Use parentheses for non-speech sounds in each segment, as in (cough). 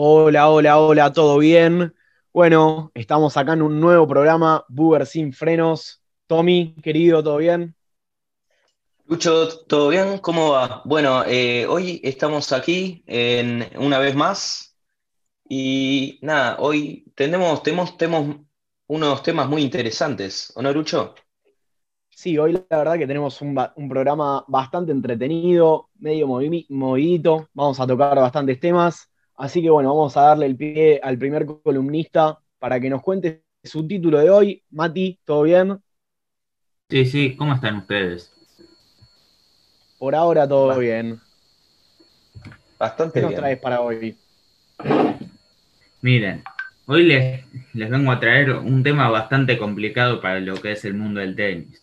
Hola, hola, hola, ¿todo bien? Bueno, estamos acá en un nuevo programa, Buber sin frenos. Tommy, querido, ¿todo bien? Lucho, ¿todo bien? ¿Cómo va? Bueno, eh, hoy estamos aquí en, una vez más y nada, hoy tenemos, tenemos, tenemos unos temas muy interesantes, ¿o no, Lucho? Sí, hoy la verdad que tenemos un, programa bastante entretenido, medio movidito, vamos a tocar bastantes temas, así que bueno, vamos a darle el pie al primer columnista para que nos cuente su título de hoy. Mati, ¿todo bien? Sí, sí, ¿cómo están ustedes? Por ahora todo bien. Bastante ¿Qué nos traes para hoy? Miren, hoy les, les vengo a traer un tema bastante complicado para lo que es el mundo del tenis.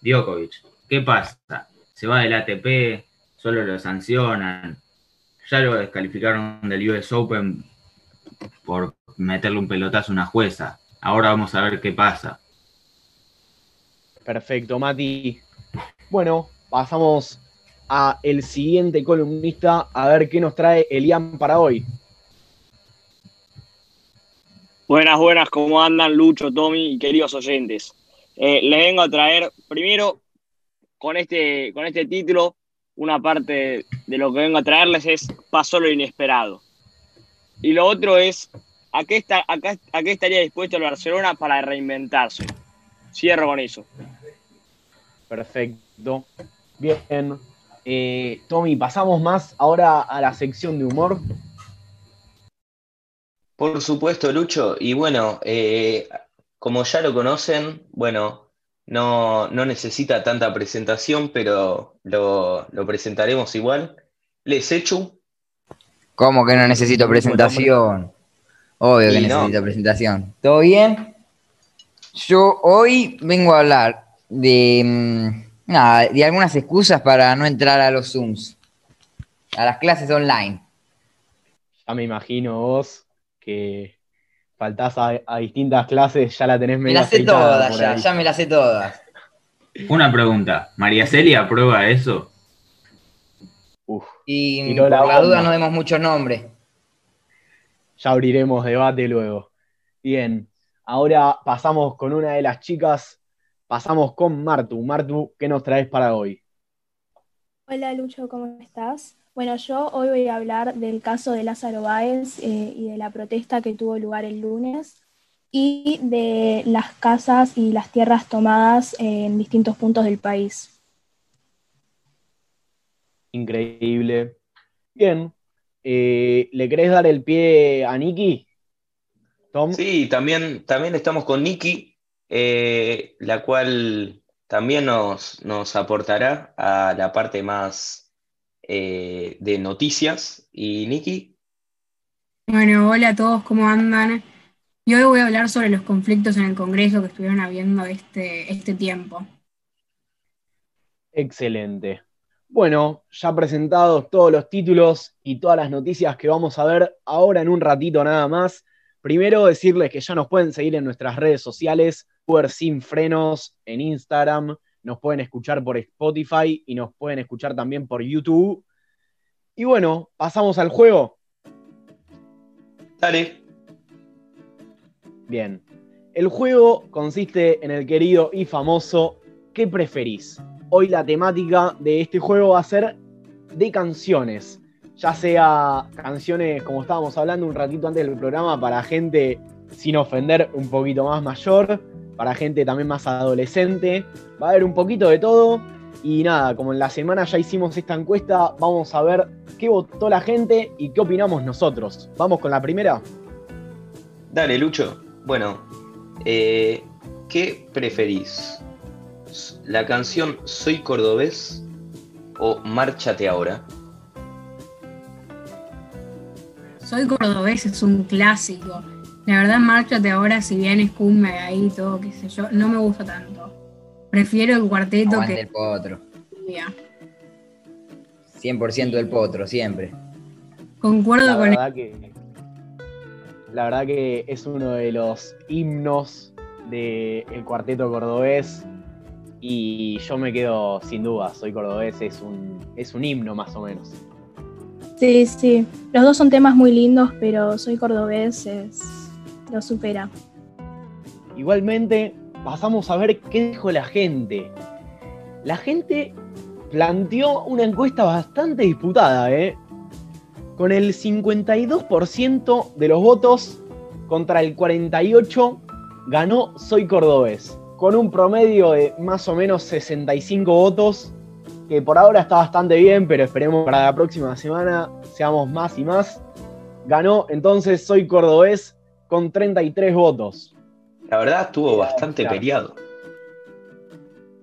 Djokovic, ¿qué pasa? Se va del ATP, solo lo sancionan, ya lo descalificaron del US Open por meterle un pelotazo a una jueza. Ahora vamos a ver qué pasa. Perfecto, Mati. Bueno, pasamos a el siguiente columnista a ver qué nos trae Elian para hoy. Buenas, buenas, ¿cómo andan Lucho, Tommy y queridos oyentes? Eh, les vengo a traer primero con este, con este título, una parte de lo que vengo a traerles es pasó lo inesperado. Y lo otro es, ¿a qué, está, estaría dispuesto el Barcelona para reinventarse? Cierro con eso. Perfecto. Bien. Eh, Tommy, pasamos más ahora a la sección de humor. Por supuesto, Lucho. Y bueno, eh, como ya lo conocen, bueno, no, necesita tanta presentación, pero lo, presentaremos igual. Les Echu. ¿Cómo que no necesito presentación? Obvio que necesito presentación. ¿Todo bien? Yo hoy vengo a hablar de, mm, nada, de algunas excusas para no entrar a los Zooms, a las clases online. Ya me imagino vos que faltás a, distintas clases, ya la tenés medio Me las sé todas, ya, ya me las sé todas. Una pregunta, ¿María Celia aprueba eso? Uf, y por la, duda no demos mucho nombre. Ya abriremos debate luego. Bien, ahora pasamos con una de las chicas, pasamos con Martu. Martu, ¿qué nos traes para hoy? Hola Lucho, ¿cómo estás? Bueno, yo hoy voy a hablar del caso de Lázaro Báez eh, y de la protesta que tuvo lugar el lunes y de las casas y las tierras tomadas en distintos puntos del país. Increíble. Bien. Eh, ¿Le querés dar el pie a Niki? Tom. Sí, también, también estamos con Niki, eh, la cual también nos, nos aportará a la parte más eh, de noticias. ¿Y Nikki? Bueno, hola a todos, ¿cómo andan? Yo hoy voy a hablar sobre los conflictos en el Congreso que estuvieron habiendo este, este tiempo. Excelente. Bueno, ya presentados todos los títulos y todas las noticias que vamos a ver ahora en un ratito nada más. Primero decirles que ya nos pueden seguir en nuestras redes sociales, Uber Sin Frenos en Instagram, nos pueden escuchar por Spotify y nos pueden escuchar también por YouTube. Y bueno, pasamos al juego. Dale. Bien. El juego consiste en el querido y famoso ¿Qué preferís? Hoy la temática de este juego va a ser de canciones. Ya sea canciones, como estábamos hablando un ratito antes del programa, para gente sin ofender un poquito más mayor, para gente también más adolescente. Va a haber un poquito de todo. Y nada, como en la semana ya hicimos esta encuesta, vamos a ver qué votó la gente y qué opinamos nosotros. ¿Vamos con la primera? Dale, Lucho. Bueno, eh, ¿qué preferís? ¿La canción Soy Cordobés o Márchate ahora? Soy Cordobés es un clásico. La verdad, Márchate ahora, si bien es cumbia ahí todo, qué sé yo, no me gusta tanto. Prefiero el cuarteto que. el potro. 100% del potro, siempre. Concuerdo la con verdad que, La verdad que es uno de los himnos del cuarteto cordobés. Y yo me quedo sin duda, soy cordobés, es un, es un himno más o menos. Sí, sí. Los dos son temas muy lindos, pero Soy Cordobés es, lo supera. Igualmente, pasamos a ver qué dijo la gente. La gente planteó una encuesta bastante disputada, ¿eh? Con el 52% de los votos contra el 48% ganó Soy Cordobés, con un promedio de más o menos 65 votos, que por ahora está bastante bien, pero esperemos para la próxima semana seamos más y más. Ganó entonces Soy Cordobés con 33 votos. La verdad estuvo bastante Claro. peleado.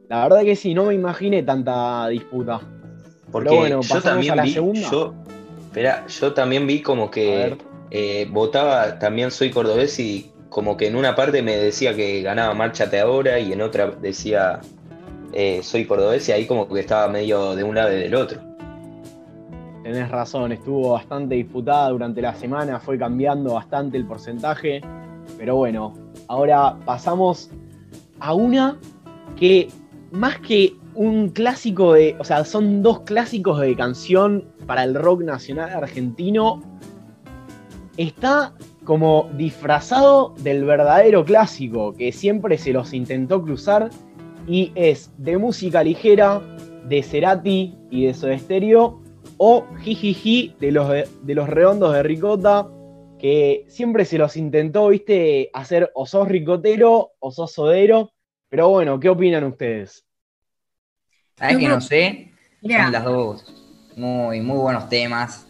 La verdad que sí, no me imaginé tanta disputa. Porque Pero bueno, yo también vi, yo, espera, yo también vi como que eh, votaba también soy cordobés y como que en una parte me decía que ganaba Márchate ahora y en otra decía eh, soy cordobés y ahí como que estaba medio de un lado y del otro. Tenés razón, estuvo bastante disputada durante la semana, fue cambiando bastante el porcentaje. Pero bueno, ahora pasamos a una que más que un clásico de. O sea, son dos clásicos de canción para el rock nacional argentino. Está como disfrazado del verdadero clásico, que siempre se los intentó cruzar. Y es de música ligera, de Cerati y de Soda Stereo o Jijiji de los, de los redondos de Ricota, que siempre se los intentó, viste, hacer o sos ricotero o sos sodero. Pero bueno, ¿qué opinan ustedes? ¿Sabes Yo que creo- no sé? Son las dos muy, muy buenos temas.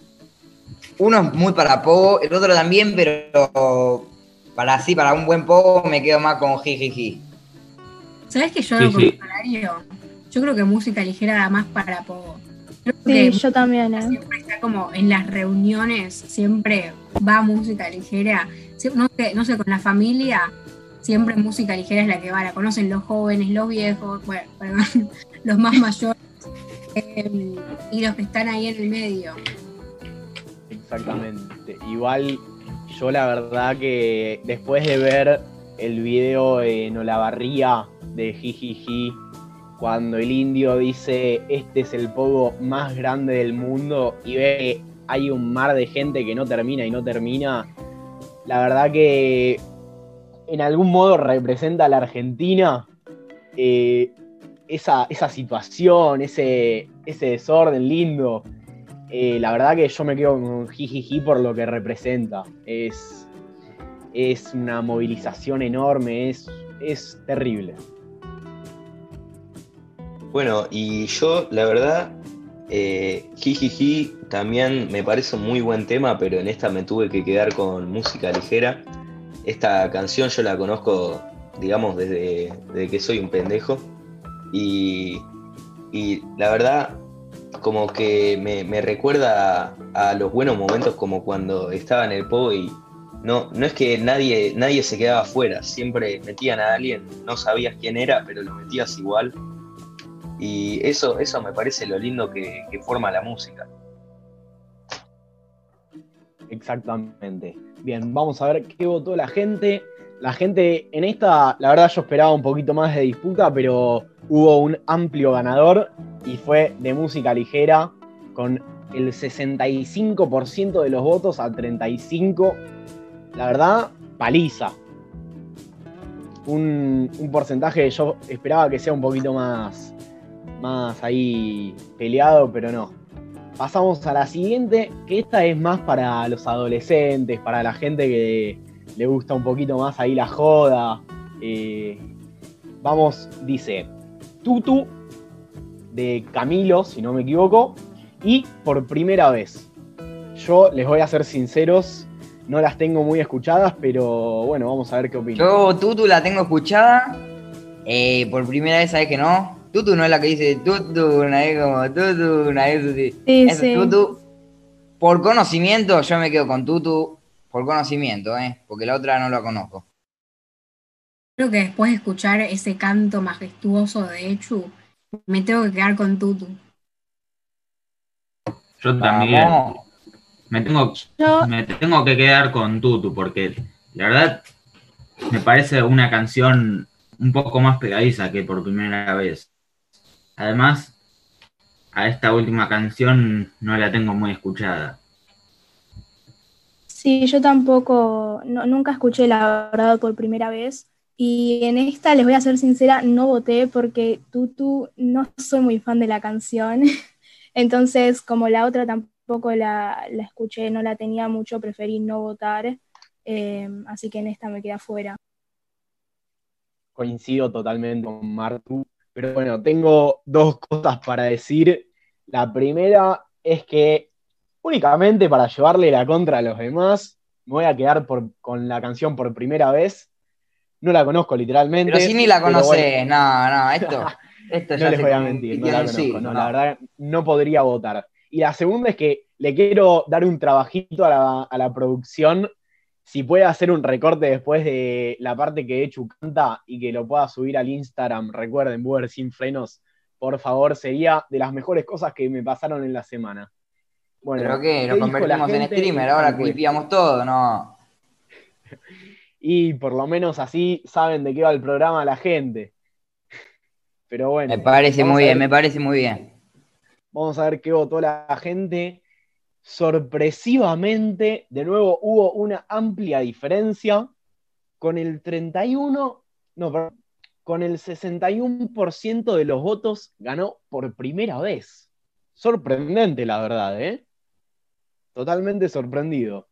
Uno es muy para Pogo, el otro también, pero para así, para un buen Pogo me quedo más con Jijiji. ¿sabes que yo Sí, lo sí. contrario? Yo creo que música ligera da más para poco. Sí, que yo también, ¿eh? siempre está como en las reuniones, siempre va música ligera. No sé, no sé, con la familia, siempre música ligera es la que va. La conocen los jóvenes, los viejos, bueno, (laughs) perdón, los más mayores eh, y los que están ahí en el medio. Exactamente. Igual yo la verdad que después de ver el video de Nolavarría de Jijiji, cuando el indio dice este es el pogo más grande del mundo y ve que hay un mar de gente que no termina y no termina, la verdad que en algún modo representa a la Argentina eh, esa, esa situación, ese, ese desorden lindo. Eh, la verdad que yo me quedo con Jijiji por lo que representa. Es, es una movilización enorme, es, es terrible. Bueno, y yo, la verdad, eh, Jijiji también me parece un muy buen tema, pero en esta me tuve que quedar con música ligera. Esta canción yo la conozco, digamos, desde, que soy un pendejo. Y, y la verdad, como que me, recuerda a, a los buenos momentos como cuando estaba en el pogo y no, no es que nadie, nadie se quedaba afuera, siempre metían a alguien, no sabías quién era, pero lo metías igual. Y eso, eso me parece lo lindo que, forma la música. Exactamente. Bien, vamos a ver qué votó la gente. La gente en esta, la verdad yo esperaba un poquito más de disputa, pero hubo un amplio ganador y fue de música ligera con el 65% de los votos a 35%. La verdad, paliza. Un, un porcentaje que yo esperaba que sea un poquito más, más ahí peleado, pero no. Pasamos a la siguiente, que esta es más para los adolescentes, para la gente que le gusta un poquito más ahí la joda. Eh, vamos, dice Tutu de Camilo, si no me equivoco, y por primera vez. Yo les voy a ser sinceros, no las tengo muy escuchadas, pero bueno, vamos a ver qué opinan. Yo Tutu la tengo escuchada. eh, por primera vez, ¿sabes que no? Tutu no es la que dice Tutu, una vez como Tutu, una vez así. Sí, Esa es sí. Tutu. Por conocimiento, yo me quedo con Tutu. Por conocimiento, ¿eh? Porque la otra no la conozco. Creo que después de escuchar ese canto majestuoso de Echu, me tengo que quedar con Tutu. Yo también. Vamos. Me tengo, Yo, me tengo que quedar con Tutu porque la verdad me parece una canción un poco más pegadiza que por primera vez. Además, a esta última canción no la tengo muy escuchada. Sí, yo tampoco, nunca escuché la verdad por primera vez. Y en esta, les voy a ser sincera, no voté porque Tutu no soy muy fan de la canción. (laughs) Entonces, como la otra tampoco la, escuché, no la tenía mucho, preferí no votar. Eh, así que en esta me queda fuera. Coincido totalmente con Martu. Pero bueno, tengo dos cosas para decir. La primera es que únicamente para llevarle la contra a los demás, me voy a quedar con la canción por primera vez. No la conozco literalmente. Pero si ni la conoces, no, no, esto, (laughs) esto No les voy a mentir, no la conozco, no, la verdad no podría votar. Y la segunda es que le quiero dar un trabajito a la, a la producción si puede hacer un recorte después de la parte que Echu canta y que lo pueda subir al Instagram, recuerden, Buber sin frenos, por favor, sería de las mejores cosas que me pasaron en la semana. Bueno, ¿Pero qué? ¿Nos convertimos en streamer ahora que limpiamos todo? No. Y por lo menos así saben de qué va el programa la gente. Pero bueno. Me parece muy bien, me parece muy bien. Vamos a ver qué votó la gente sorpresivamente, de nuevo hubo una amplia diferencia con el 31, no, con el 61% de los votos ganó por primera vez. Sorprendente, la verdad, ¿eh? Totalmente sorprendido.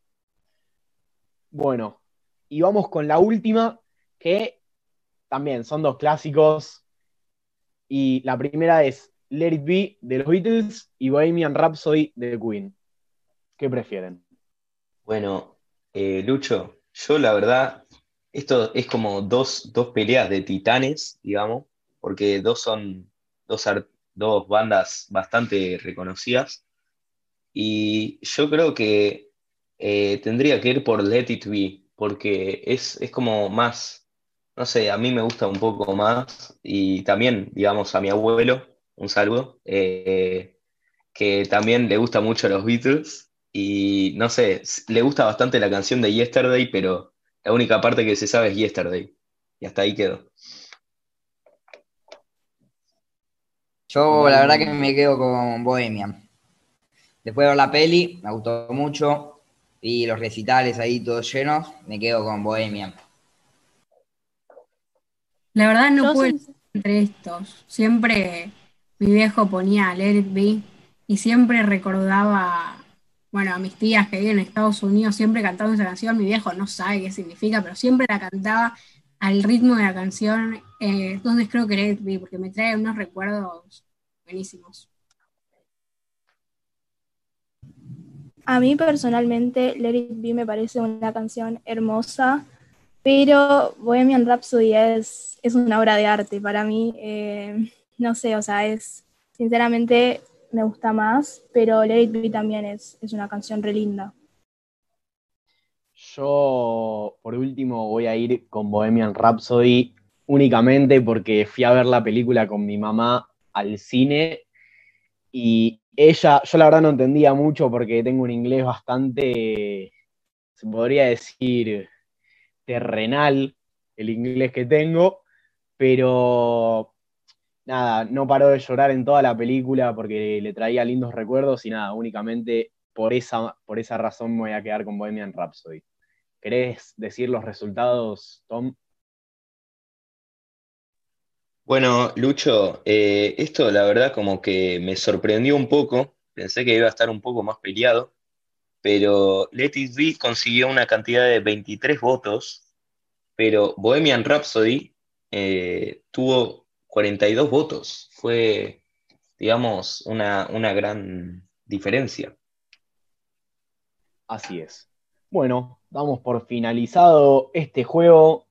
Bueno, y vamos con la última, que también son dos clásicos. Y la primera es Let It Be de los Beatles y Bohemian Rhapsody de Queen. ¿Qué prefieren? Bueno, eh, Lucho, yo la verdad, esto es como dos, peleas de titanes, digamos, porque dos son dos, dos bandas bastante reconocidas. Y yo creo que eh, tendría que ir por Let It Be, porque es, como más, no sé, a mí me gusta un poco más. Y también, digamos, a mi abuelo, un saludo, eh, que también le gusta mucho los Beatles. Y no sé, le gusta bastante la canción de Yesterday, pero la única parte que se sabe es Yesterday. Y hasta ahí quedó. Yo la verdad que me quedo con Bohemian. Después de ver la peli, me gustó mucho. Y los recitales ahí todos llenos, me quedo con Bohemian. La verdad no puedo entre estos. Siempre mi viejo ponía Let It Be y siempre recordaba bueno, a mis tías que viven en Estados Unidos siempre cantaban esa canción, mi viejo no sabe qué significa, pero siempre la cantaba al ritmo de la canción, eh, entonces creo que Let It porque me trae unos recuerdos buenísimos. A mí personalmente Let It me parece una canción hermosa, pero Bohemian Rhapsody es, es una obra de arte para mí. Eh, no sé, o sea, es sinceramente me gusta más, pero Let It también es, es una canción re linda. Yo, por último, voy a ir con Bohemian Rhapsody únicamente porque fui a ver la película con mi mamá al cine y ella, yo la verdad no entendía mucho porque tengo un inglés bastante, se podría decir, terrenal, el inglés que tengo, pero nada, no paró de llorar en toda la película porque le traía lindos recuerdos y nada, únicamente por esa, por esa razón me voy a quedar con Bohemian Rhapsody. ¿Querés decir los resultados, Tom? Bueno, Lucho, eh, esto la verdad como que me sorprendió un poco, pensé que iba a estar un poco más peleado, pero Let It Be consiguió una cantidad de 23 votos, pero Bohemian Rhapsody eh, tuvo 42 votos. Fue, digamos, una, gran diferencia. Así es. Bueno, damos por finalizado este juego.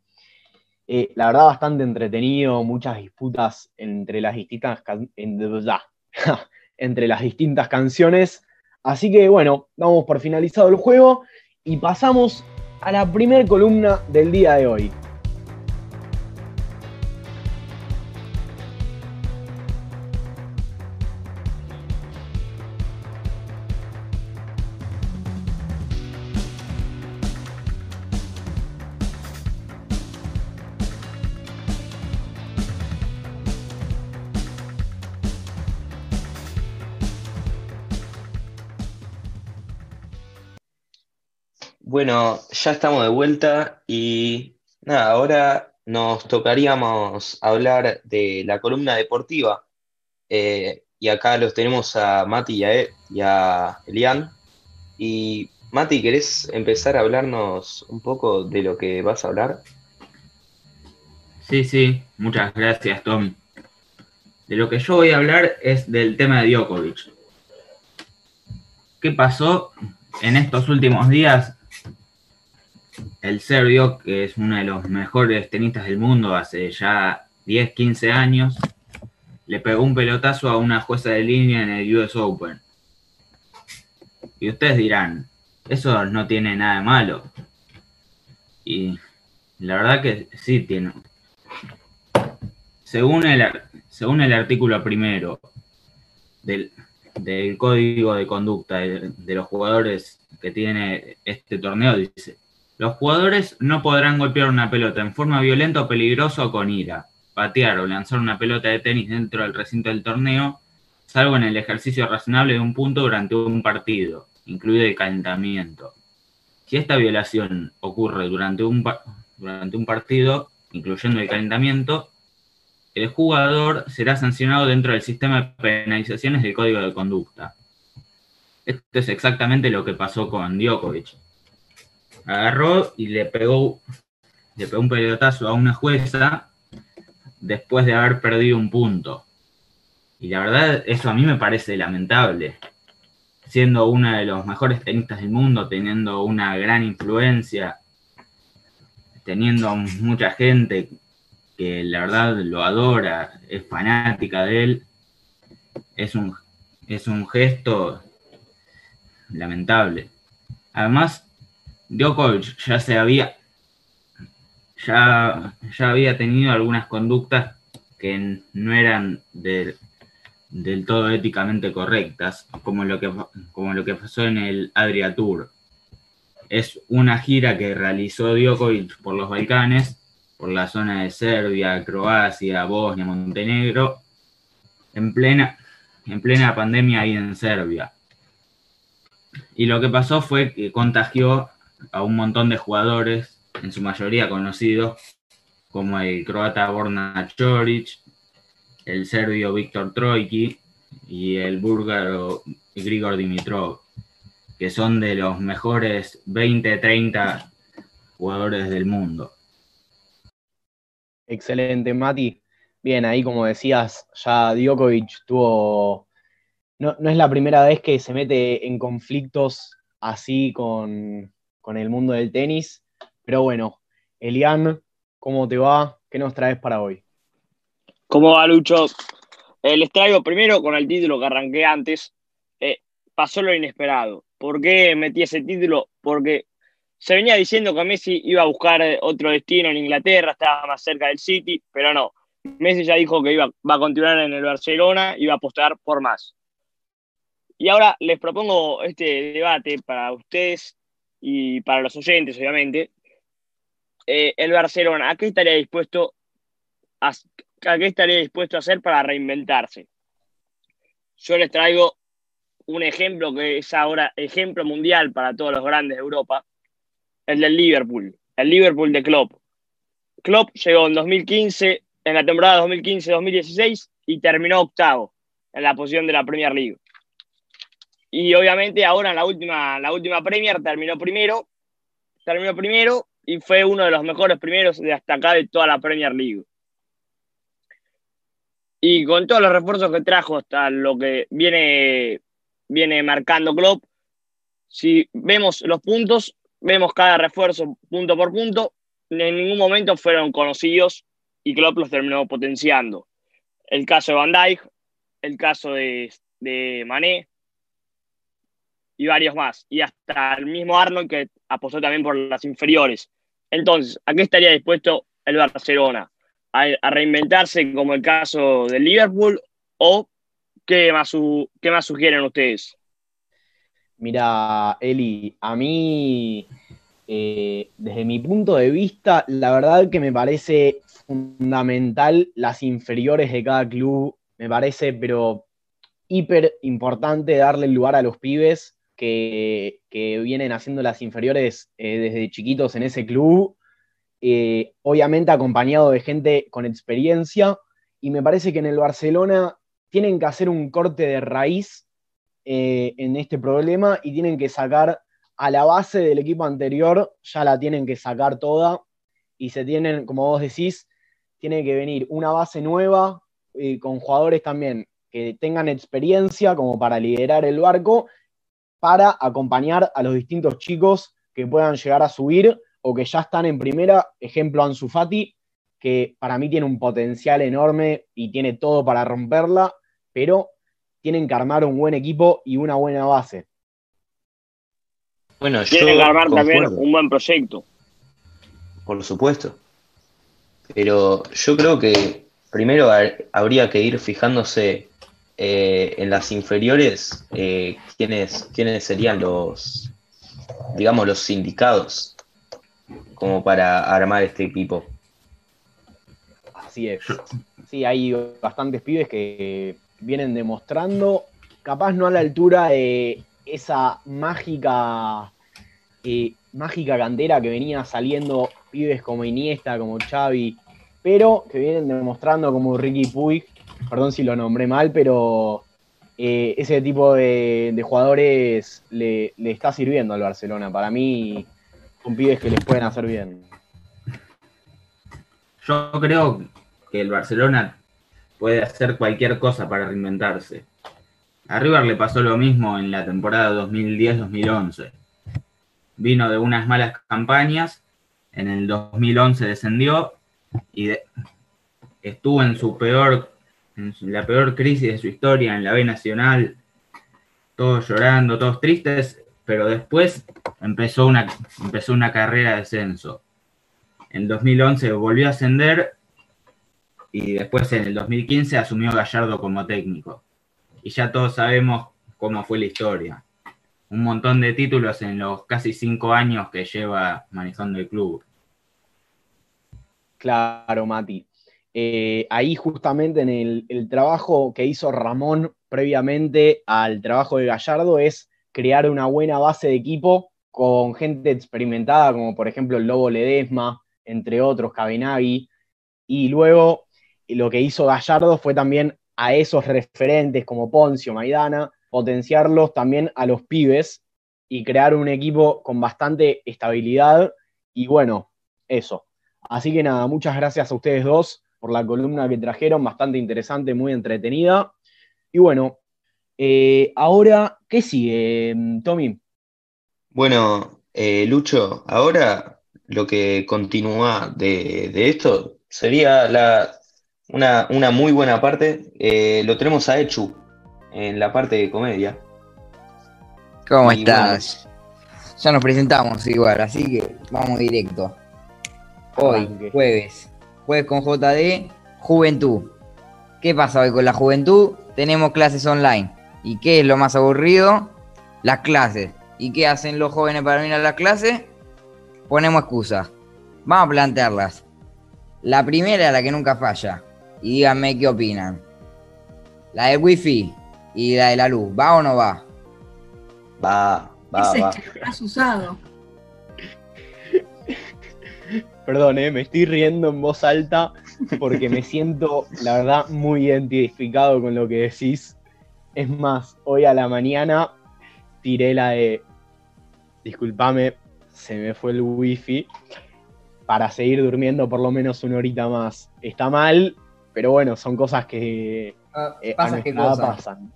Eh, la verdad, bastante entretenido, muchas disputas entre las distintas, entre las distintas canciones. Así que bueno, damos por finalizado el juego y pasamos a la primera columna del día de hoy. Bueno, ya estamos de vuelta y nada, ahora nos tocaríamos hablar de la columna deportiva. Eh, y acá los tenemos a Mati y a, e, y a Elian. Y Mati, ¿querés empezar a hablarnos un poco de lo que vas a hablar? Sí, sí, muchas gracias, Tom. De lo que yo voy a hablar es del tema de Djokovic. ¿Qué pasó en estos últimos días? El serbio, que es uno de los mejores tenistas del mundo hace ya 10, 15 años, le pegó un pelotazo a una jueza de línea en el US Open. Y ustedes dirán, eso no tiene nada de malo. Y la verdad que sí tiene. Según el, artículo primero del, código de conducta de los jugadores que tiene este torneo, dice, los jugadores no podrán golpear una pelota en forma violenta o peligrosa o con ira, patear o lanzar una pelota de tenis dentro del recinto del torneo, salvo en el ejercicio razonable de un punto durante un partido, incluido el calentamiento. Si esta violación ocurre durante un, durante un partido, incluyendo el calentamiento, el jugador será sancionado dentro del sistema de penalizaciones del código de conducta. Esto es exactamente lo que pasó con Djokovic. Agarró y le pegó, le pegó un pelotazo a una jueza después de haber perdido un punto. Y la verdad, eso a mí me parece lamentable siendo uno de los mejores tenistas del mundo, teniendo una gran influencia, teniendo mucha gente que la verdad lo adora, es fanática de él, es un, es un gesto lamentable. Además, Djokovic ya se había ya, ya había tenido algunas conductas que no eran de, del todo éticamente correctas, como lo que, como lo que pasó en el Adria Tour. Es una gira que realizó Djokovic por los Balcanes, por la zona de Serbia, Croacia, Bosnia, Montenegro, en plena, en plena pandemia ahí en Serbia. Y lo que pasó fue que contagió a un montón de jugadores, en su mayoría conocidos, como el croata Borna Choric, el serbio Víctor Trojki y el búlgaro Grigor Dimitrov, que son de los mejores 20-30 jugadores del mundo. Excelente, Mati. Bien, ahí como decías, ya Djokovic tuvo... No, es la primera vez que se mete en conflictos así con, con el mundo del tenis, pero bueno, Elian, ¿cómo te va? ¿Qué nos traes para hoy? ¿Cómo va, Lucho? Eh, les traigo primero con el título que arranqué antes. Eh, pasó lo inesperado. ¿Por qué metí ese título? Porque se venía diciendo que Messi iba a buscar otro destino en Inglaterra, estaba más cerca del City, pero no. Messi ya dijo que iba, va a continuar en el Barcelona y va a apostar por más. Y ahora les propongo este debate para ustedes y para los oyentes, obviamente. el Barcelona, ¿a qué estaría dispuesto a, qué estaría dispuesto a hacer para reinventarse? Yo les traigo un ejemplo que es ahora ejemplo mundial para todos los grandes de Europa, el del Liverpool, el Liverpool de Klopp. Klopp llegó en 2015, en la temporada 2015-2016 y terminó octavo en la posición de la Premier League. Y obviamente ahora en la última, la última Premier terminó primero, terminó primero y fue uno de los mejores primeros de hasta acá de toda la Premier League. Y con todos los refuerzos que trajo hasta lo que viene, viene marcando Klopp, si vemos los puntos, vemos cada refuerzo punto por punto, en ningún momento fueron conocidos y Klopp los terminó potenciando. El caso de Van Dijk, el caso de, de Mané y varios más. Y hasta el mismo Arnold que apostó también por las inferiores. Entonces, ¿a qué estaría dispuesto el Barcelona? a, reinventarse como el caso del Liverpool o qué más, qué más sugieren ustedes? Mira, Eli, a mí, eh, desde mi punto de vista, la verdad que me parece fundamental las inferiores de cada club, me parece, pero hiper importante darle lugar a los pibes, que, vienen haciendo las inferiores eh, desde chiquitos en ese club, eh, obviamente acompañado de gente con experiencia, y me parece que en el Barcelona tienen que hacer un corte de raíz eh, en este problema y tienen que sacar a la base del equipo anterior, ya la tienen que sacar toda, y se tienen, como vos decís, tiene que venir una base nueva, con jugadores también que tengan experiencia como para liderar el barco, para acompañar a los distintos chicos que puedan llegar a subir o que ya están en primera, ejemplo Ansu Fati, que para mí tiene un potencial enorme y tiene todo para romperla, pero tienen que armar un buen equipo y una buena base. Bueno, tienen que armar también un buen proyecto. Por supuesto. Pero yo creo que primero habría que ir fijándose eh, en las inferiores, eh, ¿quiénes, serían los, digamos, los sindicados como para armar este equipo? Así es. Sí, hay bastantes pibes que vienen demostrando, capaz no a la altura de esa mágica, eh, mágica cantera que venía saliendo pibes como Iniesta, como Xavi, pero que vienen demostrando como Ricky Puig perdón si lo nombré mal, pero eh, ese tipo de, jugadores le, está sirviendo al Barcelona. Para mí son pibes que les pueden hacer bien. Yo creo que el Barcelona puede hacer cualquier cosa para reinventarse. A River le pasó lo mismo en la temporada 2010-2011. Vino de unas malas campañas, en el 2011 descendió y estuvo en su peor la peor crisis de su historia en la B Nacional, todos llorando, todos tristes, pero después empezó una, empezó una carrera de ascenso. En 2011 volvió a ascender y después en el 2015 asumió Gallardo como técnico. Y ya todos sabemos cómo fue la historia. Un montón de títulos en los casi cinco años que lleva manejando el club. Claro, Mati. Eh, ahí justamente en el, trabajo que hizo Ramón previamente al trabajo de Gallardo es crear una buena base de equipo con gente experimentada, como por ejemplo el Lobo Ledesma, entre otros, Cabenagui, y luego lo que hizo Gallardo fue también a esos referentes como Poncio, Maidana, potenciarlos también a los pibes y crear un equipo con bastante estabilidad y bueno, eso. Así que nada, muchas gracias a ustedes dos por la columna que trajeron, bastante interesante, muy entretenida. Y bueno, eh, ahora, ¿qué sigue, Tommy? Bueno, eh, Lucho, ahora lo que continúa de, esto sería la, una, muy buena parte. Eh, lo tenemos a Echu en la parte de comedia. ¿Cómo estás? Ya nos presentamos igual, así que vamos directo. Hoy, jueves, Jueves con JD, Juventud. ¿Qué pasa hoy con la juventud? Tenemos clases online. ¿Y qué es lo más aburrido? Las clases. ¿Y qué hacen los jóvenes para venir a las clases? Ponemos excusas. Vamos a plantearlas. La primera es la que nunca falla. Y díganme qué opinan. La del wifi y la de la luz. ¿Va o no va? Va, va, va. Has usado. Perdón, eh, me estoy riendo en voz alta porque me siento, la verdad, muy identificado con lo que decís. Es más, hoy a la mañana tiré la de, discúlpame, se me fue el wifi para seguir durmiendo por lo menos una horita más. Está mal, pero bueno, son cosas que ah, eh, a pasan.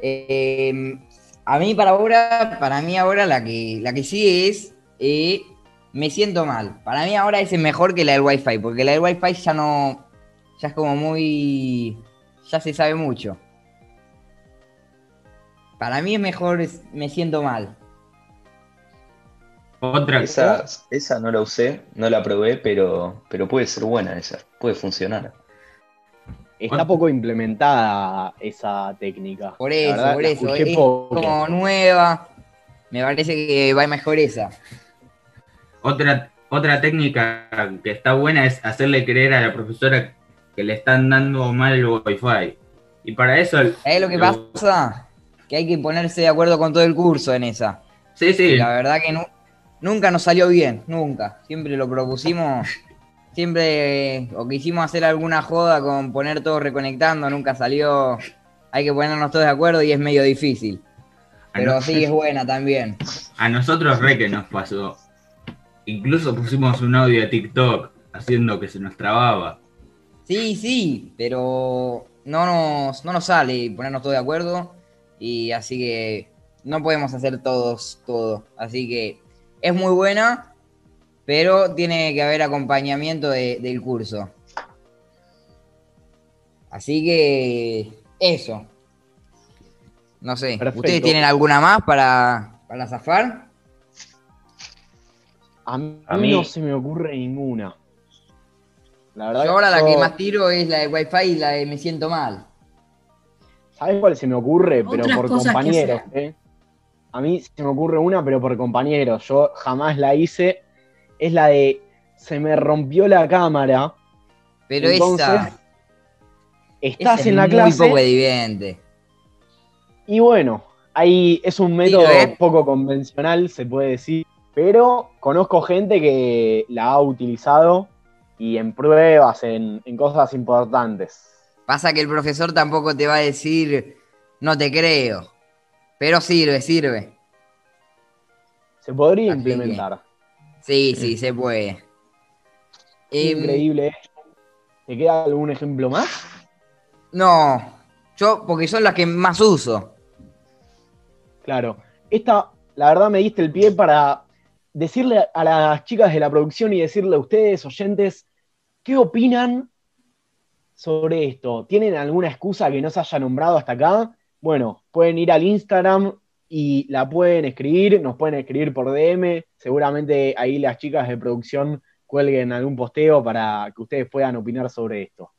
Em, a mí para ahora, para mí ahora la que, la que sí es eh, me siento mal. Para mí ahora es mejor que la del Wi-Fi, porque la del Wi-Fi ya no. ya es como muy. ya se sabe mucho. Para mí es mejor, me siento mal. Otra esa, esa no la usé, no la probé, pero, pero puede ser buena esa, puede funcionar. Está poco implementada esa técnica. Por eso, por eso. Es como nueva. Me parece que va mejor esa. Otra, otra técnica que está buena es hacerle creer a la profesora que le están dando mal el wifi. Y para eso... ¿Es lo que pasa? que hay que ponerse de acuerdo con todo el curso en esa. Sí, sí. La verdad que nunca nos salió bien, nunca. Siempre lo propusimos, (laughs) siempre, o quisimos hacer alguna joda con poner todo reconectando, nunca salió. Hay que ponernos todos de acuerdo y es medio difícil. Pero sí es (laughs) buena también. A nosotros re que nos pasó. Incluso pusimos un audio de TikTok haciendo que se nos trababa. Sí, sí, pero no nos, no nos sale ponernos todos de acuerdo. Y así que no podemos hacer todos todo. Así que es muy buena, pero tiene que haber acompañamiento del curso. Así que eso. No sé. ¿Ustedes tienen alguna más para, para zafar? A mí, no se me ocurre ninguna. La verdad yo ahora la que más tiro es la de Wi-Fi y la de Me siento mal. ¿Sabes cuál se me ocurre? Pero por compañeros, ¿eh? A mí se me ocurre una, pero por compañeros. Yo jamás la hice. Es la de se me rompió la cámara. Pero esa. Estás en la clase. Muy poco Y bueno, ahí es un método ¿eh? poco convencional, se puede decir. Pero conozco gente que la ha utilizado y en pruebas, en, en cosas importantes. Pasa que el profesor tampoco te va a decir, no te creo. Pero sirve, sirve. Se podría implementar. Sí, sí, se puede. Em, increíble. ¿Te queda algún ejemplo más? No, yo, porque son las que más uso. Claro. Esta, la verdad, me diste el pie para decirle a las chicas de la producción y decirle a ustedes, oyentes, ¿qué opinan sobre esto? ¿Tienen alguna excusa que no se haya nombrado hasta acá? Bueno, pueden ir al Instagram y la pueden escribir, nos pueden escribir por DM, seguramente ahí las chicas de producción cuelguen algún posteo para que ustedes puedan opinar sobre esto.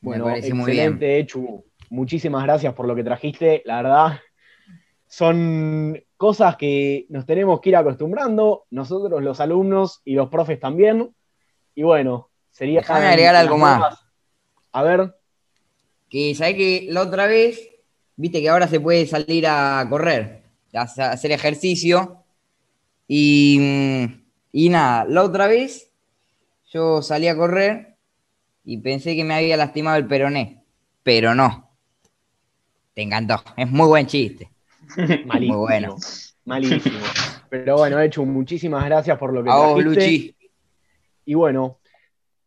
Bueno, excelente, Echu. Muchísimas gracias por lo que trajiste, la verdad. Son cosas que nos tenemos que ir acostumbrando, nosotros los alumnos y los profes también. Y bueno, sería... Déjame agregar algo más. A ver. Que sabes que la otra vez, viste que ahora se puede salir a correr, a hacer ejercicio. Y, y nada, la otra vez yo salí a correr y pensé que me había lastimado el peroné, pero no. Te encantó, es muy buen chiste. Malísimo. (laughs) Muy bueno. Malísimo. Pero bueno, hecho, muchísimas gracias por lo que a Luchi. Y bueno,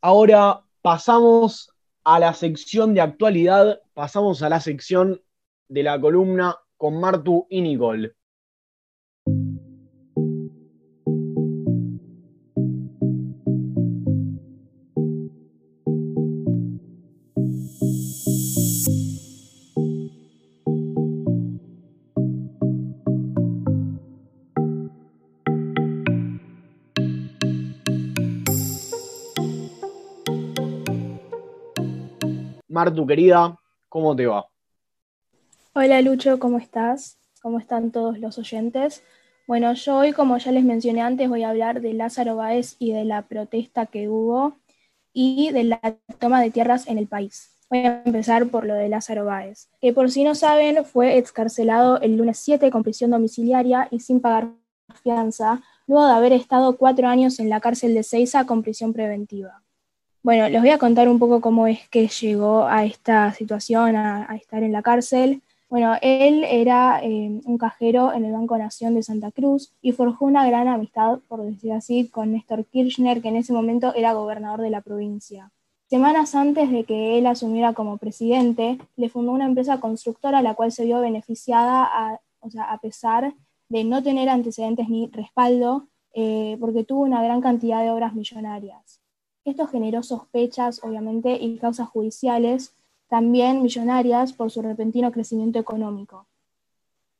ahora pasamos a la sección de actualidad, pasamos a la sección de la columna con Martu y Nicole. Martu, querida, ¿cómo te va? Hola Lucho, ¿cómo estás? ¿Cómo están todos los oyentes? Bueno, yo hoy, como ya les mencioné antes, voy a hablar de Lázaro Báez y de la protesta que hubo y de la toma de tierras en el país. Voy a empezar por lo de Lázaro Báez, que por si no saben, fue excarcelado el lunes 7 con prisión domiciliaria y sin pagar fianza, luego de haber estado cuatro años en la cárcel de Ceiza con prisión preventiva. Bueno, les voy a contar un poco cómo es que llegó a esta situación, a, estar en la cárcel. Bueno, él era eh, un cajero en el Banco Nación de Santa Cruz y forjó una gran amistad, por decir así, con Néstor Kirchner, que en ese momento era gobernador de la provincia. Semanas antes de que él asumiera como presidente, le fundó una empresa constructora la cual se vio beneficiada a, o sea, a pesar de no tener antecedentes ni respaldo, eh, porque tuvo una gran cantidad de obras millonarias. Esto generó sospechas, obviamente, y causas judiciales, también millonarias por su repentino crecimiento económico.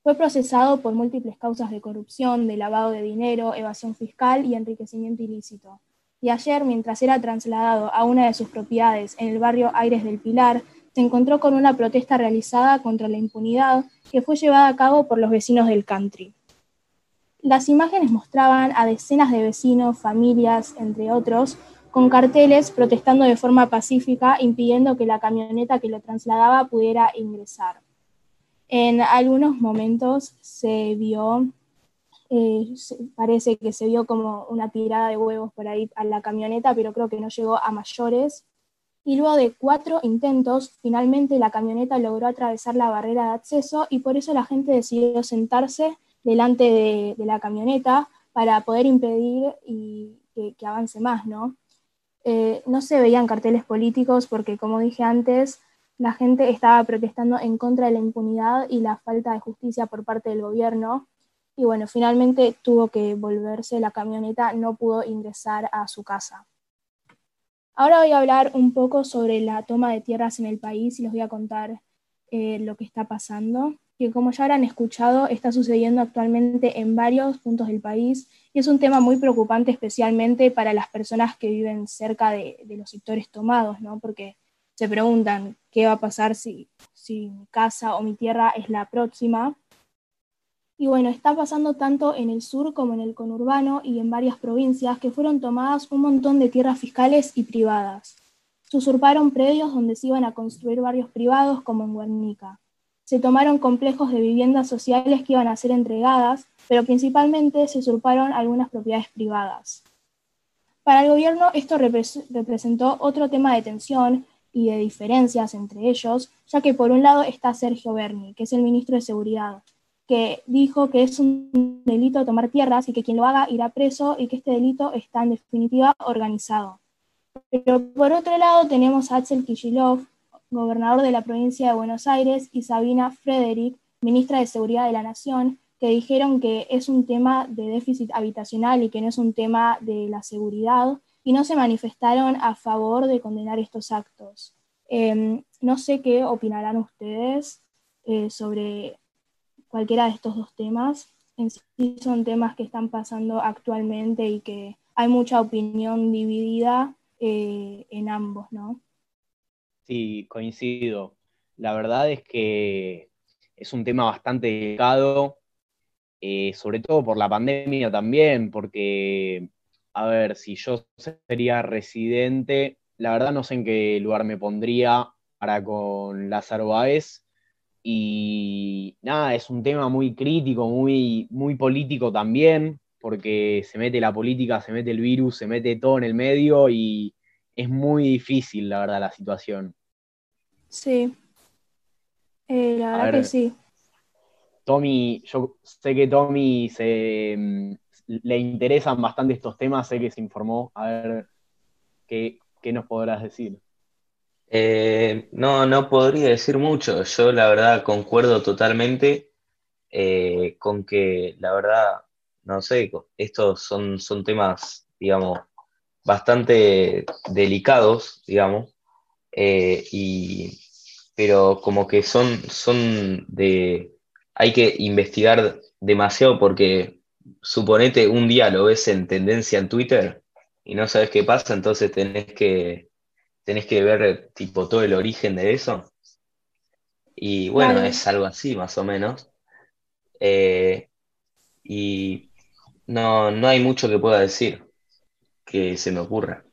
Fue procesado por múltiples causas de corrupción, de lavado de dinero, evasión fiscal y enriquecimiento ilícito. Y ayer, mientras era trasladado a una de sus propiedades en el barrio Aires del Pilar, se encontró con una protesta realizada contra la impunidad que fue llevada a cabo por los vecinos del country. Las imágenes mostraban a decenas de vecinos, familias, entre otros, con carteles protestando de forma pacífica, impidiendo que la camioneta que lo trasladaba pudiera ingresar. En algunos momentos se vio, eh, parece que se vio como una tirada de huevos por ahí a la camioneta, pero creo que no llegó a mayores. Y luego de cuatro intentos, finalmente la camioneta logró atravesar la barrera de acceso y por eso la gente decidió sentarse delante de, la camioneta para poder impedir y que, avance más, ¿no? Eh, no se veían carteles políticos porque, como dije antes, la gente estaba protestando en contra de la impunidad y la falta de justicia por parte del gobierno. Y bueno, finalmente tuvo que volverse la camioneta, no pudo ingresar a su casa. Ahora voy a hablar un poco sobre la toma de tierras en el país y les voy a contar eh, lo que está pasando, que como ya habrán escuchado, está sucediendo actualmente en varios puntos del país y es un tema muy preocupante especialmente para las personas que viven cerca de, los sectores tomados, ¿no? Porque se preguntan qué va a pasar si, si mi casa o mi tierra es la próxima. Y bueno, está pasando tanto en el sur como en el conurbano y en varias provincias que fueron tomadas un montón de tierras fiscales y privadas. Se usurparon predios donde se iban a construir barrios privados como en Guernica. Se tomaron complejos de viviendas sociales que iban a ser entregadas, pero principalmente se usurparon algunas propiedades privadas. Para el gobierno esto representó otro tema de tensión y de diferencias entre ellos, ya que por un lado está Sergio Berni, que es el ministro de Seguridad, que dijo que es un delito tomar tierras y que quien lo haga irá preso y que este delito está en definitiva organizado. Pero por otro lado tenemos Axel Kicillof, gobernador de la provincia de Buenos Aires, y Sabina Frederick, ministra de Seguridad de la Nación, que dijeron que es un tema de déficit habitacional y que no es un tema de la seguridad, y no se manifestaron a favor de condenar estos actos. Em, no sé qué opinarán ustedes eh, sobre cualquiera de estos dos temas. En sí son temas que están pasando actualmente y que hay mucha opinión dividida eh, en ambos, ¿no? Sí, coincido. La verdad es que es un tema bastante delicado, eh, sobre todo por la pandemia también, porque a ver, si yo sería residente, la verdad no sé en qué lugar me pondría para con Lázaro Báez. Y nada, es un tema muy crítico, muy, muy político también, porque se mete la política, se mete el virus, se mete todo en el medio y es muy difícil, la verdad, la situación. Sí, eh, la verdad que sí. Tommy, yo sé que Tommy se, mm, le interesan bastante estos temas, sé que se informó. A ver, ¿qué, nos podrás decir? Eh, no, no podría decir mucho. Yo la verdad concuerdo totalmente eh, con que la verdad, no sé, estos son, son temas, digamos, bastante delicados, digamos, eh, y, pero como que son, son de... Hay que investigar demasiado porque suponete un día lo ves en tendencia en Twitter y no sabes qué pasa, entonces tenés que, tenés que ver tipo todo el origen de eso. Y bueno, es algo así más o menos. Eh, y no, no hay mucho que pueda decir que se me ocurra.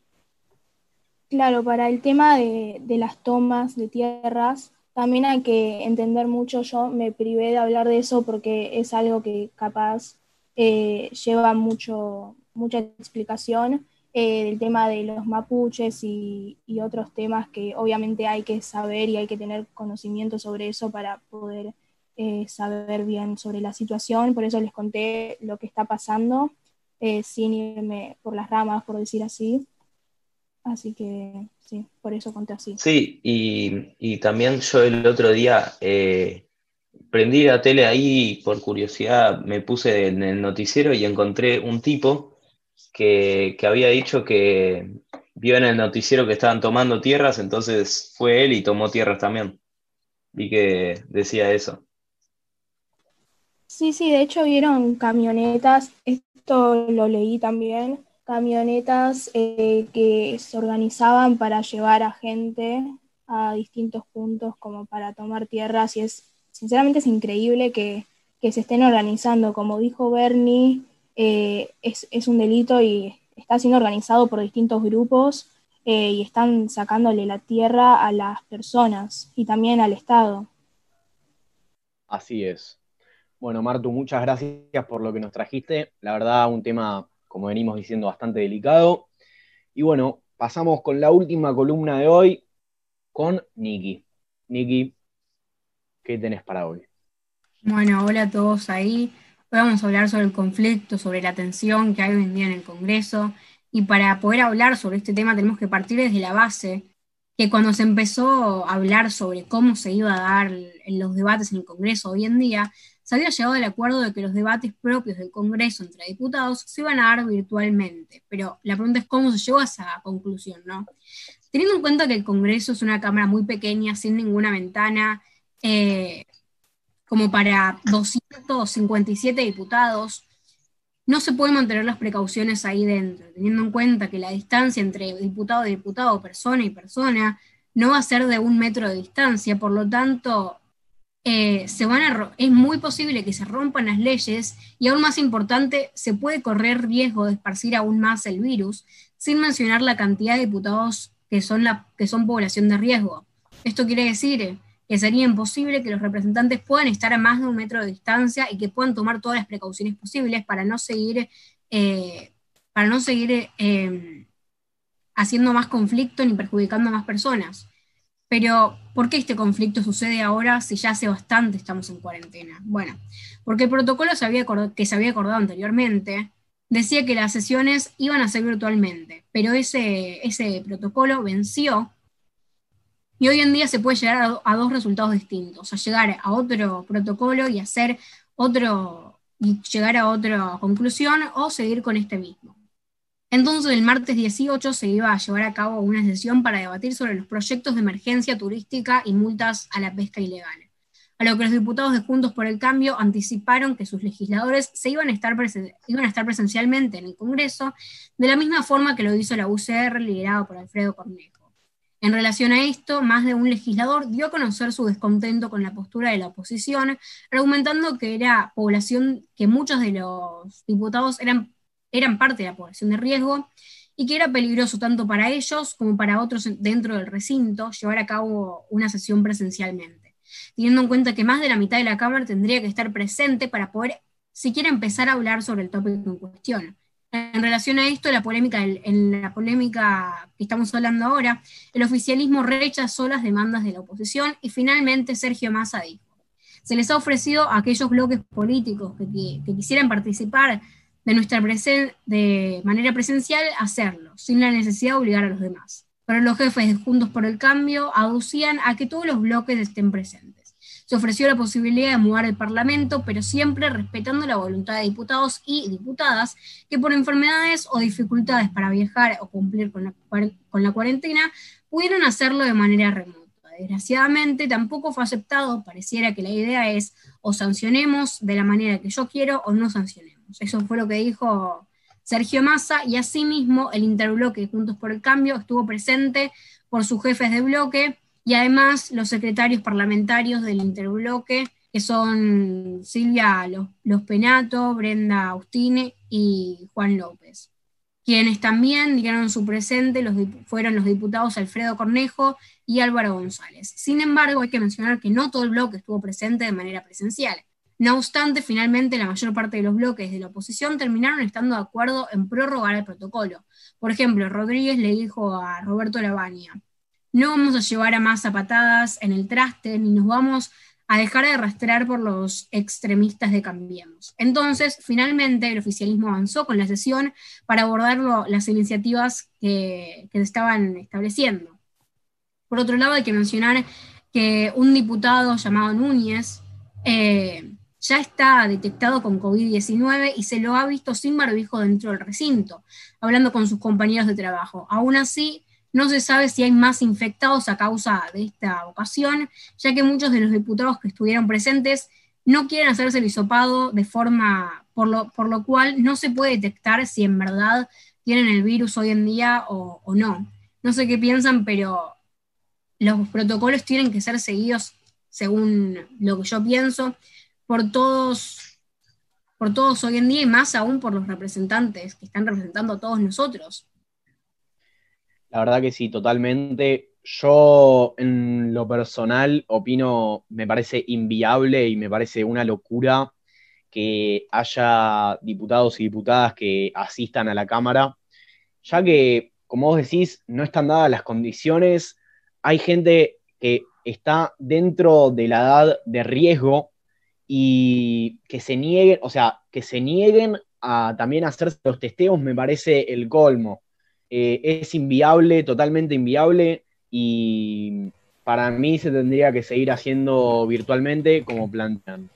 Claro, para el tema de, de, las tomas de tierras, también hay que entender mucho, yo me privé de hablar de eso porque es algo que capaz eh, lleva mucho, mucha explicación eh, del tema de los mapuches y, otros temas que obviamente hay que saber y hay que tener conocimiento sobre eso para poder eh, saber bien sobre la situación. Por eso les conté lo que está pasando, sin irme por las ramas, por decir así. Así que sí, por eso conté así. Sí, y, y también yo el otro día prendí la tele ahí por curiosidad, me puse en el noticiero y encontré un tipo que, había dicho que vio en el noticiero que estaban tomando tierras, entonces fue él y tomó tierras también. Vi que decía eso. Sí, sí, de hecho vieron camionetas, lo leí también, camionetas eh, que se organizaban para llevar a gente a distintos puntos como para tomar tierras y es sinceramente es increíble que, se estén organizando. Como dijo Bernie, eh, es, un delito y está siendo organizado por distintos grupos eh, y están sacándole la tierra a las personas y también al Estado. Así es. Bueno, Martu, muchas gracias por lo que nos trajiste. La verdad, un tema, como venimos diciendo, bastante delicado. Y bueno, pasamos con la última columna de hoy con Niki. Niki, ¿qué tenés para hoy? Bueno, hola a todos ahí. Hoy vamos a hablar sobre el conflicto, sobre la tensión que hay hoy en día en el Congreso. Y para poder hablar sobre este tema tenemos que partir desde la base que cuando se empezó a hablar sobre cómo se iba a dar los debates en el Congreso hoy en día, se había llegado al acuerdo de que los debates propios del Congreso entre diputados se iban a dar virtualmente. Pero la pregunta es cómo se llegó a esa conclusión, ¿no? Teniendo en cuenta que el Congreso es una cámara muy pequeña, sin ninguna ventana, eh, como para 257 diputados, no se pueden mantener las precauciones ahí dentro, teniendo en cuenta que la distancia entre diputado y diputado, persona y persona, no va a ser de un metro de distancia, por lo tanto, eh, se van a, es muy posible que se rompan las leyes y aún más importante, se puede correr riesgo de esparcir aún más el virus, sin mencionar la cantidad de diputados que son, la, que son población de riesgo. Esto quiere decir que sería imposible que los representantes puedan estar a más de un metro de distancia y que puedan tomar todas las precauciones posibles para no seguir, eh, para no seguir eh, haciendo más conflicto ni perjudicando a más personas. Pero, ¿por qué este conflicto sucede ahora si ya hace bastante estamos en cuarentena? Bueno, porque el protocolo que se había acordado anteriormente decía que las sesiones iban a ser virtualmente, pero ese, ese protocolo venció y hoy en día se puede llegar a, dos resultados distintos, a llegar a otro protocolo y hacer otro, y llegar a otra conclusión o seguir con este mismo. Entonces, el martes 18 se iba a llevar a cabo una sesión para debatir sobre los proyectos de emergencia turística y multas a la pesca ilegal. A lo que los diputados de Juntos por el Cambio anticiparon que sus legisladores se iban a estar, presencialmente en el Congreso, de la misma forma que lo hizo la UCR, liderado por Alfredo Cornejo. En relación a esto, más de un legislador dio a conocer su descontento con la postura de la oposición, argumentando que era población, que muchos de los diputados eran, eran parte de la población de riesgo y que era peligroso tanto para ellos como para otros dentro del recinto llevar a cabo una sesión presencialmente, teniendo en cuenta que más de la mitad de la Cámara tendría que estar presente para poder siquiera empezar a hablar sobre el tópico en cuestión. En relación a esto, la polémica, en la polémica que estamos hablando ahora, el oficialismo rechazó las demandas de la oposición y finalmente Sergio Massa dijo, se les ha ofrecido a aquellos bloques políticos que, quisieran participar de nuestra manera presencial hacerlo, sin la necesidad de obligar a los demás. Pero los jefes de Juntos por el Cambio aducían a que todos los bloques estén presentes. Se ofreció la posibilidad de mudar el Parlamento, pero siempre respetando la voluntad de diputados y diputadas que por enfermedades o dificultades para viajar o cumplir con la, con la cuarentena pudieron hacerlo de manera remota. Desgraciadamente tampoco fue aceptado, pareciera que la idea es o sancionemos de la manera que yo quiero o no sancionemos. Eso fue lo que dijo Sergio Massa y asimismo el interbloque Juntos por el Cambio estuvo presente por sus jefes de bloque y además los secretarios parlamentarios del interbloque, que son Silvia Los, Penato, Brenda Austine y Juan López. Quienes también dieron su presente los, fueron los diputados Alfredo Cornejo y Álvaro González. Sin embargo, hay que mencionar que no todo el bloque estuvo presente de manera presencial. No obstante, finalmente la mayor parte de los bloques de la oposición terminaron estando de acuerdo en prorrogar el protocolo. Por ejemplo, Rodríguez le dijo a Roberto Lavagna, no vamos a llevar a más zapatadas en el traste, ni nos vamos a dejar de arrastrar por los extremistas de Cambiemos. Entonces, finalmente, el oficialismo avanzó con la sesión para abordar las iniciativas que, se estaban estableciendo. Por otro lado, hay que mencionar que un diputado llamado Núñez eh, ya está detectado con COVID-19 y se lo ha visto sin barbijo dentro del recinto, hablando con sus compañeros de trabajo. Aún así, no se sabe si hay más infectados a causa de esta ocasión, ya que muchos de los diputados que estuvieron presentes no quieren hacerse el hisopado de forma, por lo, por lo cual no se puede detectar si en verdad tienen el virus hoy en día o, no. No sé qué piensan, pero los protocolos tienen que ser seguidos, según lo que yo pienso, por todos, por todos hoy en día y más aún por los representantes que están representando a todos nosotros. La verdad que sí, totalmente. yo en lo personal opino, me parece inviable y me parece una locura que haya diputados y diputadas que asistan a la Cámara, ya que, como vos decís, no están dadas las condiciones, hay gente que está dentro de la edad de riesgo y que se nieguen, o sea, que se nieguen a también hacerse los testeos me parece el colmo. Eh, es inviable, totalmente inviable y para mí se tendría que seguir haciendo virtualmente como plantean.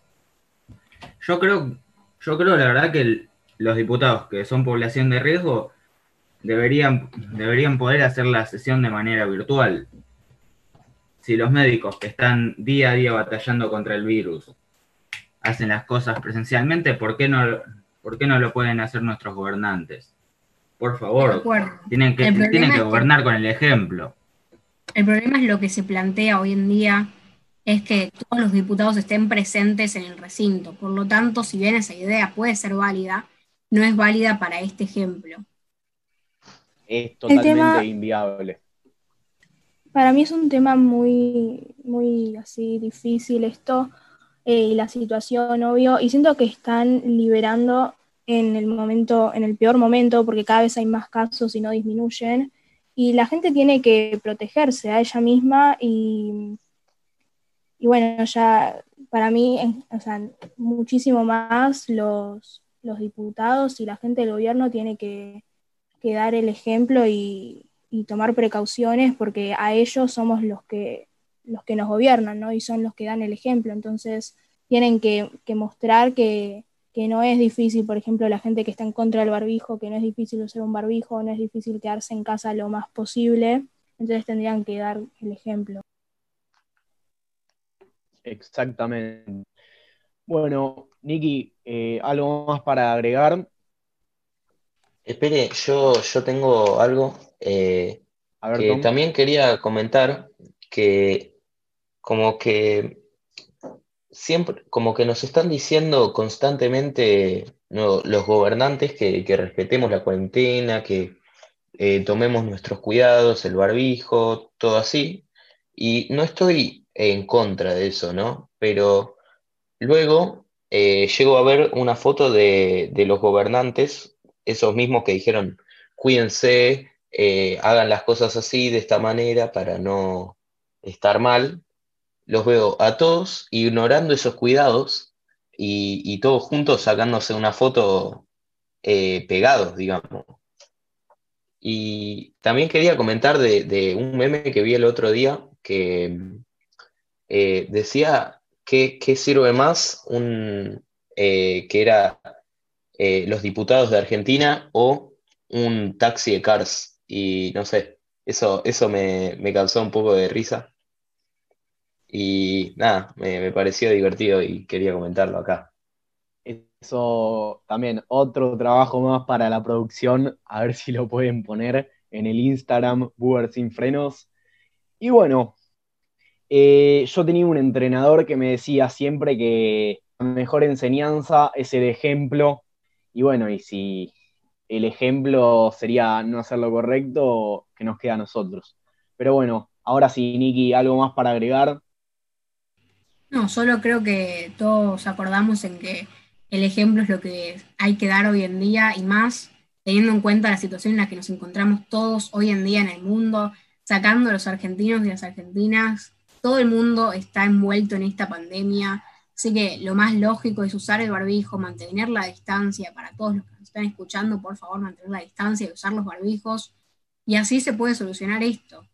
Yo creo, yo creo la verdad que los diputados que son población de riesgo deberían, deberían poder hacer la sesión de manera virtual. Si los médicos que están día a día batallando contra el virus hacen las cosas presencialmente, ¿por qué no, por qué no lo pueden hacer nuestros gobernantes? Por favor, tienen que, tienen que gobernar con el ejemplo. El problema es lo que se plantea hoy en día, es que todos los diputados estén presentes en el recinto. Por lo tanto, si bien esa idea puede ser válida, no es válida para este ejemplo. Es totalmente inviable. Para mí es un tema muy, muy así difícil esto eh, y la situación, obvio, y siento que están liberando en el momento, en el peor momento, porque cada vez hay más casos y no disminuyen, y la gente tiene que protegerse a ella misma y, y bueno, ya para mí, o sea, muchísimo más los, los diputados y la gente del gobierno tiene que, dar el ejemplo y, y, tomar precauciones porque a ellos somos los que, los que nos gobiernan, ¿no? Y son los que dan el ejemplo. Entonces, tienen que, que mostrar que, que no es difícil, por ejemplo, la gente que está en contra del barbijo, que no es difícil usar un barbijo, no es difícil quedarse en casa lo más posible, entonces tendrían que dar el ejemplo. Exactamente. Bueno, Niki, eh, ¿algo más para agregar? Espere, yo, yo tengo algo eh, que también quería comentar que como que siempre, como que nos están diciendo constantemente los gobernantes que, respetemos la cuarentena, que eh, tomemos nuestros cuidados, el barbijo, todo así. Y no estoy en contra de eso, ¿no? Pero luego eh, llego a ver una foto de, los gobernantes, esos mismos que dijeron, cuídense, eh, hagan las cosas así, de esta manera, para no estar mal los veo a todos ignorando esos cuidados y, todos juntos sacándose una foto eh, pegados, digamos. Y también quería comentar de, un meme que vi el otro día que eh, decía que, sirve más un, eh, que era los diputados de Argentina o un taxi de Cars. Y no sé, eso, eso me, me causó un poco de risa y nada, me, pareció divertido y quería comentarlo acá. Eso también, otro trabajo más para la producción, a ver si lo pueden poner en el Instagram, Buber Sin Frenos. Y bueno, eh, yo tenía un entrenador que me decía siempre que la mejor enseñanza es el ejemplo. Y bueno, y si el ejemplo sería no hacer lo correcto, que nos queda a nosotros. Pero bueno, ahora sí, Niki, ¿algo más para agregar? No, solo creo que todos acordamos en que el ejemplo es lo que hay que dar hoy en día y más teniendo en cuenta la situación en la que nos encontramos todos hoy en día en el mundo, sacando a los argentinos y las argentinas, todo el mundo está envuelto en esta pandemia, así que lo más lógico es usar el barbijo, mantener la distancia para todos los que nos están escuchando, por favor, mantener la distancia y usar los barbijos, y así se puede solucionar esto.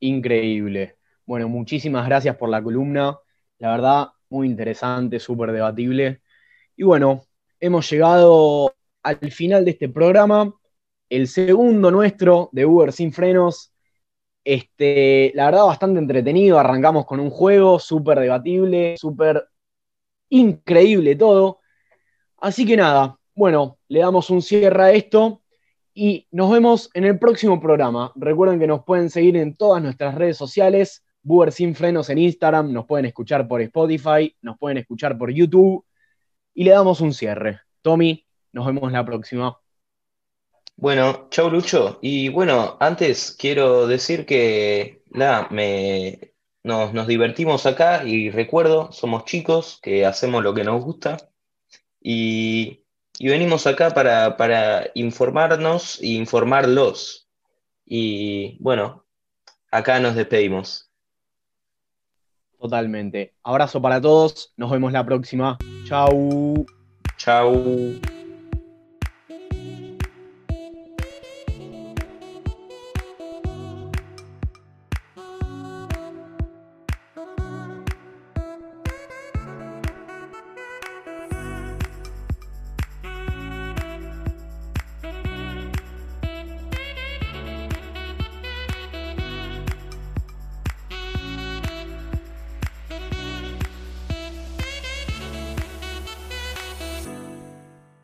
Increíble. Bueno, muchísimas gracias por la columna. La verdad, muy interesante, súper debatible. Y bueno, hemos llegado al final de este programa, el segundo nuestro de Uber sin frenos. Este, la verdad, bastante entretenido. Arrancamos con un juego súper debatible, súper increíble todo. Así que nada, bueno, le damos un cierre a esto y nos vemos en el próximo programa. Recuerden que nos pueden seguir en todas nuestras redes sociales Buber Sin Frenos en Instagram, nos pueden escuchar por Spotify, nos pueden escuchar por YouTube y le damos un cierre. Tommy, nos vemos la próxima. Bueno, chau Lucho. Y bueno, antes quiero decir que nada, me, nos, nos divertimos acá y recuerdo, somos chicos que hacemos lo que nos gusta y, y venimos acá para, para informarnos e informarlos. Y bueno, acá nos despedimos. Totalmente. Abrazo para todos. Nos vemos la próxima. Chau. Chau.